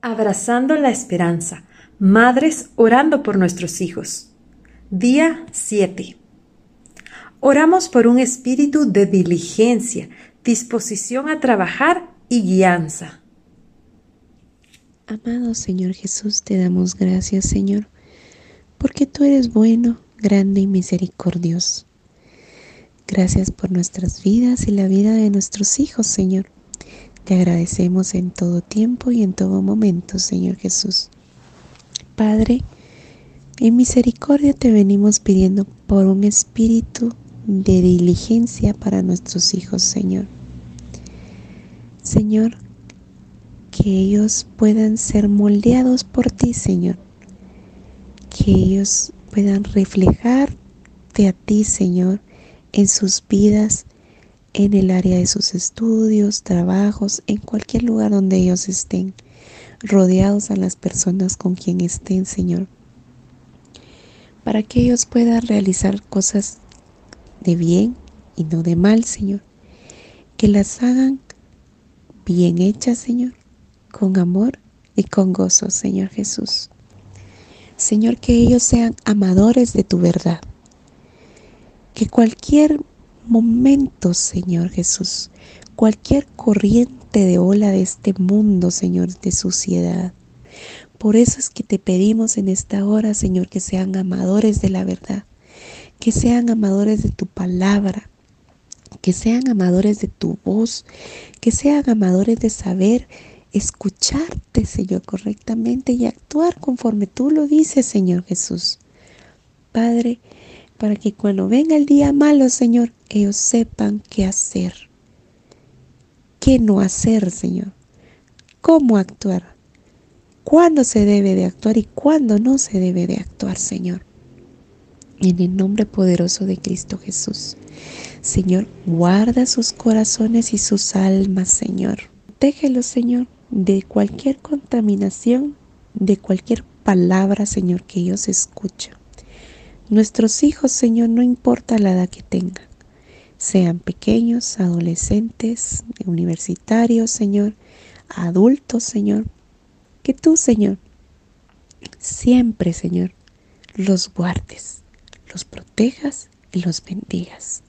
Abrazando la esperanza. Madres orando por nuestros hijos. Día 7. Oramos por un espíritu de diligencia, disposición a trabajar y guianza. Amado Señor Jesús, te damos gracias, Señor, porque tú eres bueno, grande y misericordioso. Gracias por nuestras vidas y la vida de nuestros hijos, Señor. Te agradecemos en todo tiempo y en todo momento, Señor Jesús. Padre, en misericordia te venimos pidiendo por un espíritu de diligencia para nuestros hijos, Señor. Señor, que ellos puedan ser moldeados por ti, Señor. Que ellos puedan reflejarte a ti, Señor, en sus vidas en el área de sus estudios, trabajos, en cualquier lugar donde ellos estén, rodeados a las personas con quien estén, Señor, para que ellos puedan realizar cosas de bien y no de mal, Señor, que las hagan bien hechas, Señor, con amor y con gozo, Señor Jesús. Señor, que ellos sean amadores de tu verdad. Que cualquier momentos, Señor Jesús, cualquier corriente de ola de este mundo, Señor, de suciedad. Por eso es que te pedimos en esta hora, Señor, que sean amadores de la verdad, que sean amadores de tu palabra, que sean amadores de tu voz, que sean amadores de saber escucharte, Señor, correctamente y actuar conforme tú lo dices, Señor Jesús. Padre, para que cuando venga el día malo, Señor, ellos sepan qué hacer, qué no hacer, Señor, cómo actuar, cuándo se debe de actuar y cuándo no se debe de actuar, Señor. En el nombre poderoso de Cristo Jesús. Señor, guarda sus corazones y sus almas, Señor. Protégelos, Señor, de cualquier contaminación, de cualquier palabra, Señor, que ellos escuchen. Nuestros hijos, Señor, no importa la edad que tengan, sean pequeños, adolescentes, universitarios, Señor, adultos, Señor, que tú, Señor, siempre, Señor, los guardes, los protejas y los bendigas.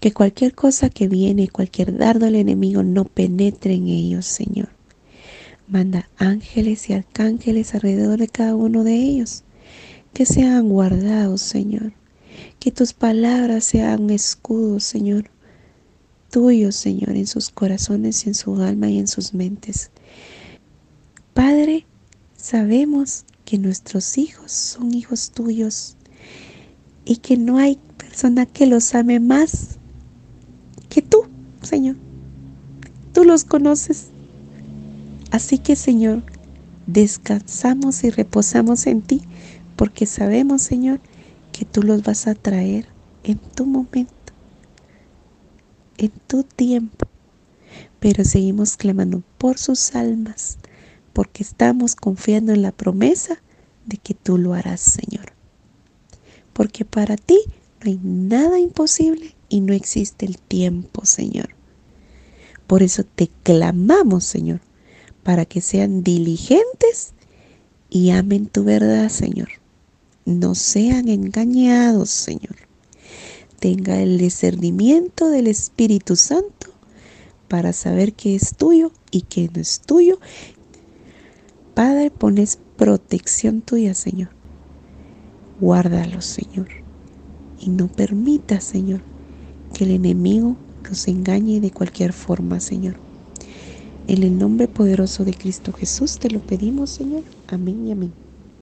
Que cualquier cosa que viene, cualquier dardo del enemigo no penetre en ellos, Señor. Manda ángeles y arcángeles alrededor de cada uno de ellos que sean guardados, Señor. Que tus palabras sean escudos, Señor, tuyos, Señor, en sus corazones, en su alma y en sus mentes. Padre, sabemos que nuestros hijos son hijos tuyos y que no hay persona que los ame más que tú, Señor. Tú los conoces. Así que, Señor, descansamos y reposamos en ti porque sabemos, Señor, que tú los vas a traer en tu momento, en tu tiempo. Pero seguimos clamando por sus almas, porque estamos confiando en la promesa de que tú lo harás, Señor. Porque para ti no hay nada imposible y no existe el tiempo, Señor. Por eso te clamamos, Señor, para que sean diligentes y amen tu verdad, Señor no sean engañados, Señor. Tenga el discernimiento del Espíritu Santo para saber qué es tuyo y qué no es tuyo. Padre, pones protección tuya, Señor. Guárdalos, Señor. Y no permita, Señor, que el enemigo los engañe de cualquier forma, Señor. En el nombre poderoso de Cristo Jesús te lo pedimos, Señor. Amén y amén.